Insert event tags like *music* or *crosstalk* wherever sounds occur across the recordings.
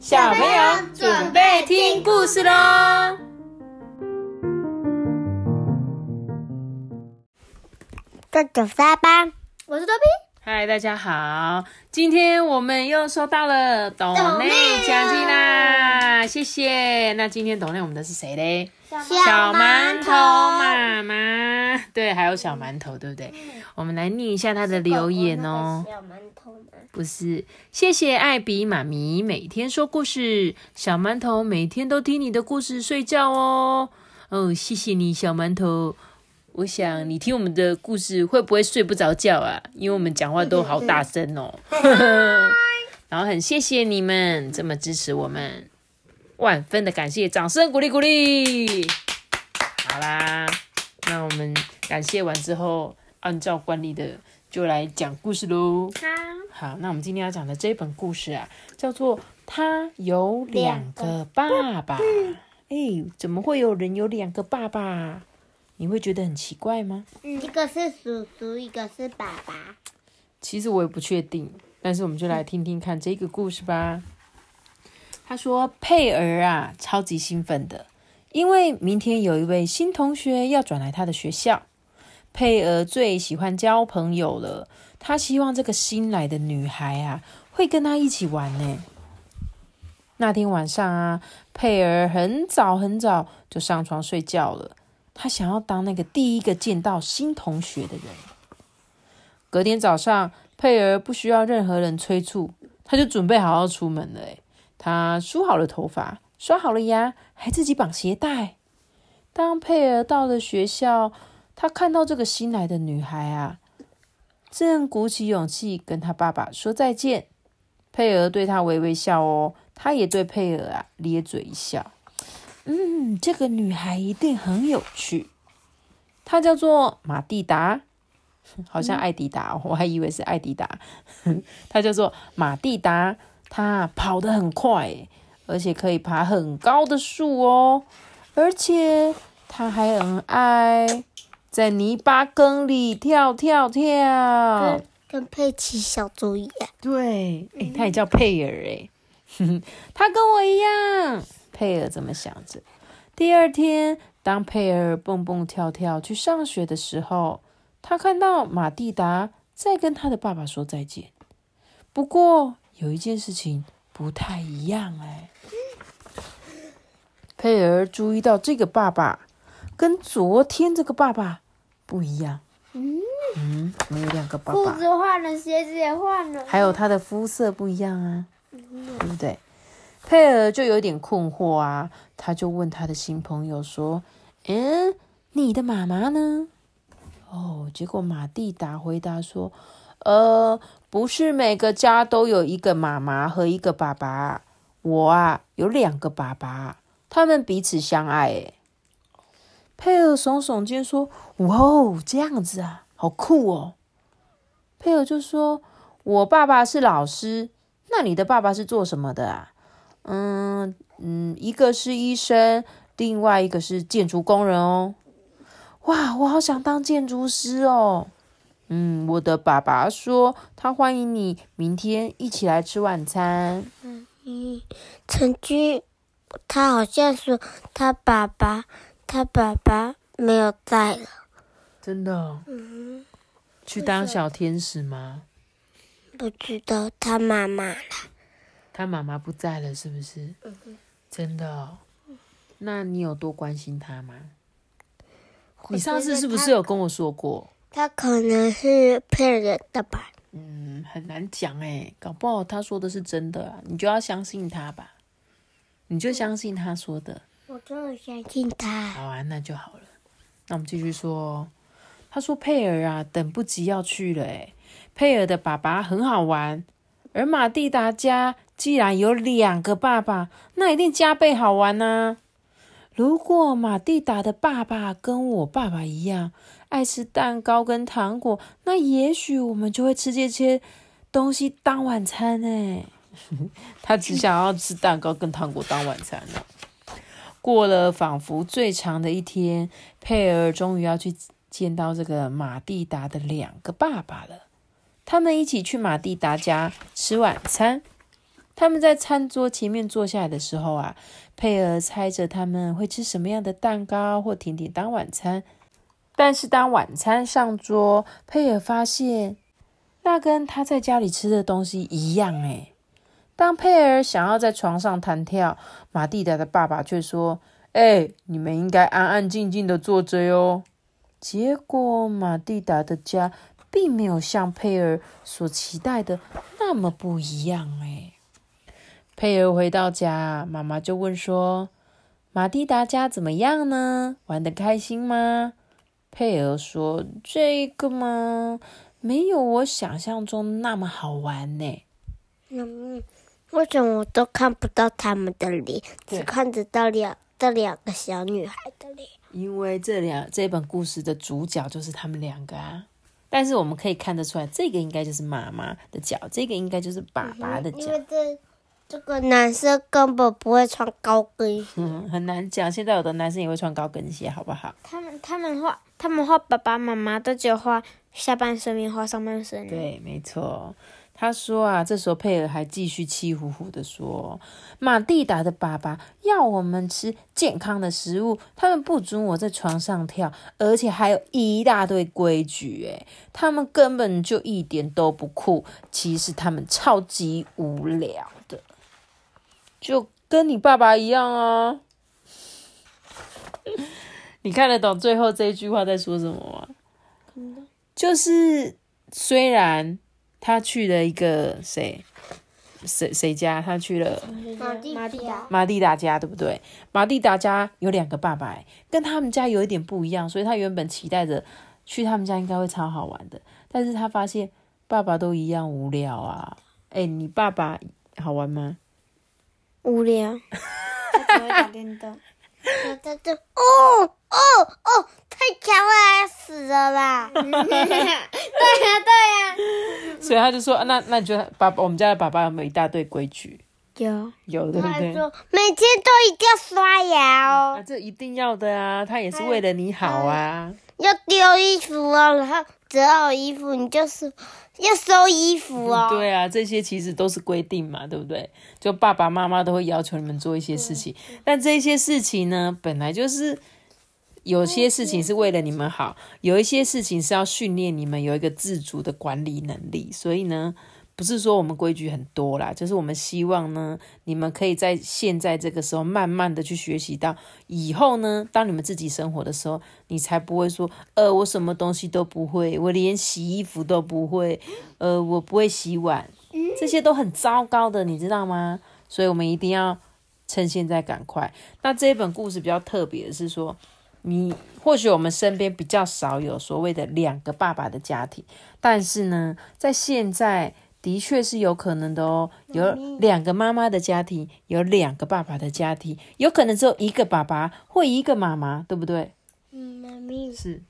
小朋友准备听故事喽！这九三八，我是多比。嗨，大家好！今天我们又收到了董内奖金啦，谢谢。那今天董内我们的是谁嘞？小馒头妈妈，对，还有小馒头，对不对？我们来念一下他的留言哦。小馒头吗？不是，谢谢艾比妈咪每天说故事，小馒头每天都听你的故事睡觉哦。哦，谢谢你，小馒头。我想你听我们的故事会不会睡不着觉啊？因为我们讲话都好大声哦。*laughs* *laughs* 然后很谢谢你们这么支持我们，万分的感谢，掌声鼓励鼓励。好啦，那我们感谢完之后，按照惯例的就来讲故事喽。好，好，那我们今天要讲的这本故事啊，叫做《他有两个爸爸》。哎，怎么会有人有两个爸爸？你会觉得很奇怪吗？嗯一个是叔叔，一个是爸爸。其实我也不确定，但是我们就来听听看这个故事吧。他说：“佩儿啊，超级兴奋的，因为明天有一位新同学要转来他的学校。佩儿最喜欢交朋友了，他希望这个新来的女孩啊，会跟他一起玩呢。那天晚上啊，佩儿很早很早就上床睡觉了。他想要当那个第一个见到新同学的人。隔天早上，佩儿不需要任何人催促，他就准备好要出门了。他梳好了头发，刷好了牙，还自己绑鞋带。当佩儿到了学校，他看到这个新来的女孩啊，正鼓起勇气跟他爸爸说再见。佩儿对他微微笑哦，他也对佩儿啊咧嘴一笑。嗯，这个女孩一定很有趣。她叫做马蒂达，*laughs* 好像艾迪达，我还以为是艾迪达。*laughs* 她叫做马蒂达，她跑得很快，而且可以爬很高的树哦。而且它还很爱在泥巴坑里跳跳跳，跟跟佩奇小猪一样。对，哎，它也叫佩尔哎，*laughs* 他跟我一样。佩尔这么想着。第二天，当佩尔蹦蹦跳跳去上学的时候，他看到马蒂达在跟他的爸爸说再见。不过有一件事情不太一样哎，佩尔注意到这个爸爸跟昨天这个爸爸不一样。嗯嗯，没有两个爸爸，裤子换了，鞋子也换了，还有他的肤色不一样啊，对不对？佩尔就有点困惑啊，他就问他的新朋友说：“嗯，你的妈妈呢？”哦，结果马蒂达回答说：“呃，不是每个家都有一个妈妈和一个爸爸，我啊有两个爸爸，他们彼此相爱。”诶佩尔耸耸肩说：“哇哦，这样子啊，好酷哦！”佩尔就说：“我爸爸是老师，那你的爸爸是做什么的啊？”嗯嗯，一个是医生，另外一个是建筑工人哦。哇，我好想当建筑师哦。嗯，我的爸爸说他欢迎你明天一起来吃晚餐。嗯，陈居，他好像说他爸爸，他爸爸没有在了。真的？嗯。去当小天使吗？不知道他妈妈了。他妈妈不在了，是不是？真的？那你有多关心他吗？你上次是不是有跟我说过？他可能是骗人的吧？嗯，很难讲哎，搞不好他说的是真的啊，你就要相信他吧。你就相信他说的。我真的相信他。好啊，那就好了。那我们继续说。他说佩尔啊，等不及要去了哎。佩尔的爸爸很好玩，而马蒂达家。既然有两个爸爸，那一定加倍好玩呢。如果马蒂达的爸爸跟我爸爸一样爱吃蛋糕跟糖果，那也许我们就会吃这些东西当晚餐呢。*laughs* 他只想要吃蛋糕跟糖果当晚餐呢。过了仿佛最长的一天，佩尔终于要去见到这个马蒂达的两个爸爸了。他们一起去马蒂达家吃晚餐。他们在餐桌前面坐下来的时候啊，佩尔猜着他们会吃什么样的蛋糕或甜点当晚餐。但是当晚餐上桌，佩尔发现那跟他在家里吃的东西一样。诶当佩尔想要在床上弹跳，马蒂达的爸爸却说：“哎，你们应该安安静静的坐着哟。”结果马蒂达的家并没有像佩尔所期待的那么不一样。诶佩尔回到家，妈妈就问说：“马蒂达家怎么样呢？玩得开心吗？”佩尔说：“这个吗，没有我想象中那么好玩呢。嗯，为什么我都看不到他们的脸，只看得到两这两个小女孩的脸？因为这两这本故事的主角就是他们两个啊。但是我们可以看得出来，这个应该就是妈妈的脚，这个应该就是爸爸的脚。这这个男生根本不会穿高跟鞋，嗯，*laughs* 很难讲。现在有的男生也会穿高跟鞋，好不好？他们他们画他们画爸爸妈妈都只有画下半身，没画上半身。对，没错。他说啊，这时候佩尔还继续气呼呼的说：“马蒂达的爸爸要我们吃健康的食物，他们不准我在床上跳，而且还有一大堆规矩。诶他们根本就一点都不酷。其实他们超级无聊的，就跟你爸爸一样啊。*laughs* 你看得懂最后这一句话在说什么吗？就是虽然。”他去了一个谁谁谁家？他去了马蒂达马蒂达家，对不对？马蒂达家有两个爸爸，跟他们家有一点不一样，所以他原本期待着去他们家应该会超好玩的，但是他发现爸爸都一样无聊啊！哎，你爸爸好玩吗？无聊，*laughs* 他只会打电动。他这哦哦哦，太强了，死了啦！*laughs* 对呀对呀，所以他就说，那那你觉得爸爸我们家的爸爸有没有一大堆规矩？有有，对不对？每天都一定要刷牙哦，这一定要的啊，他也是为了你好啊。要丢衣服哦，然后折好衣服，你就是要收衣服哦。对啊，这些其实都是规定嘛，对不对？就爸爸妈妈都会要求你们做一些事情，但这些事情呢，本来就是有些事情是为了你们好，有一些事情是要训练你们有一个自主的管理能力，所以呢。不是说我们规矩很多啦，就是我们希望呢，你们可以在现在这个时候慢慢的去学习到，以后呢，当你们自己生活的时候，你才不会说，呃，我什么东西都不会，我连洗衣服都不会，呃，我不会洗碗，这些都很糟糕的，你知道吗？所以我们一定要趁现在赶快。那这一本故事比较特别的是说，你或许我们身边比较少有所谓的两个爸爸的家庭，但是呢，在现在。的确是有可能的哦，有两个妈妈的家庭，有两个爸爸的家庭，有可能只有一个爸爸或一个妈妈，对不对？嗯，妈咪是。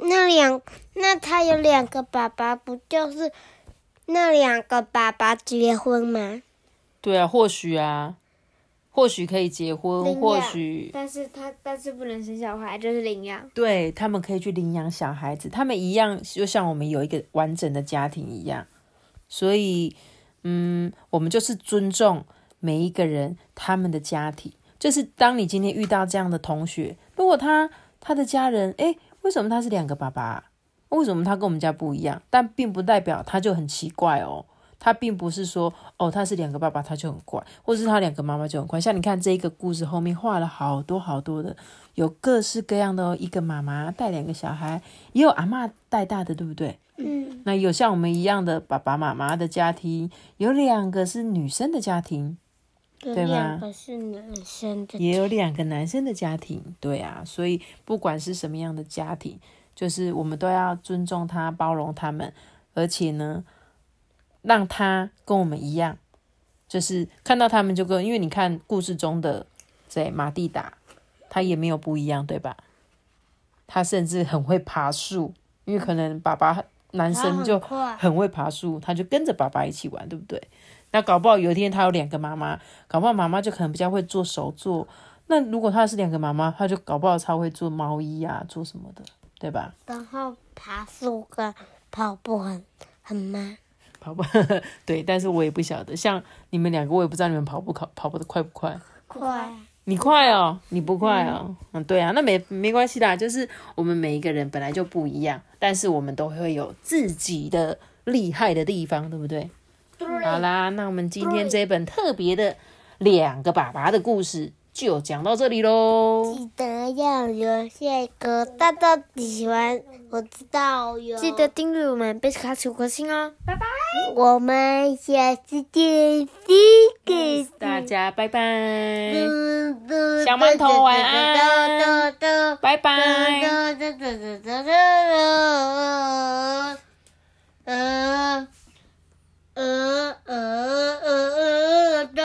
那两，那他有两个爸爸，不就是那两个爸爸结婚吗？对啊，或许啊，或许可以结婚，或许，但是他但是不能生小孩，就是领养。对他们可以去领养小孩子，他们一样，就像我们有一个完整的家庭一样。所以，嗯，我们就是尊重每一个人他们的家庭。就是当你今天遇到这样的同学，如果他他的家人，诶，为什么他是两个爸爸？为什么他跟我们家不一样？但并不代表他就很奇怪哦。他并不是说，哦，他是两个爸爸他就很怪，或者是他两个妈妈就很怪。像你看这一个故事后面画了好多好多的，有各式各样的哦。一个妈妈带两个小孩，也有阿妈带大的，对不对？嗯，那有像我们一样的爸爸妈妈的家庭，有两个是女生的家庭，对吗？两个是男生的，也有两个男生的家庭，对啊。所以不管是什么样的家庭，就是我们都要尊重他、包容他们，而且呢，让他跟我们一样，就是看到他们就跟，因为你看故事中的在马蒂达，他也没有不一样，对吧？他甚至很会爬树，因为可能爸爸。男生就很会爬树，他就跟着爸爸一起玩，对不对？那搞不好有一天他有两个妈妈，搞不好妈妈就可能比较会做手作。那如果他是两个妈妈，他就搞不好他会做毛衣啊，做什么的，对吧？然后爬树跟跑步很很慢，跑步，*laughs* 对，但是我也不晓得。像你们两个，我也不知道你们跑步跑跑步的快不快。快，你快哦，你不快哦。嗯，对啊，那没没关系啦，就是我们每一个人本来就不一样，但是我们都会有自己的厉害的地方，对不对？好啦，那我们今天这本特别的两个爸爸的故事就讲到这里喽。记得要留下一个大大的喜欢，我知道哟。记得订阅我们贝斯卡五颗星哦，拜拜。我们下次见 seek 大家拜拜。小馒头晚安，拜拜。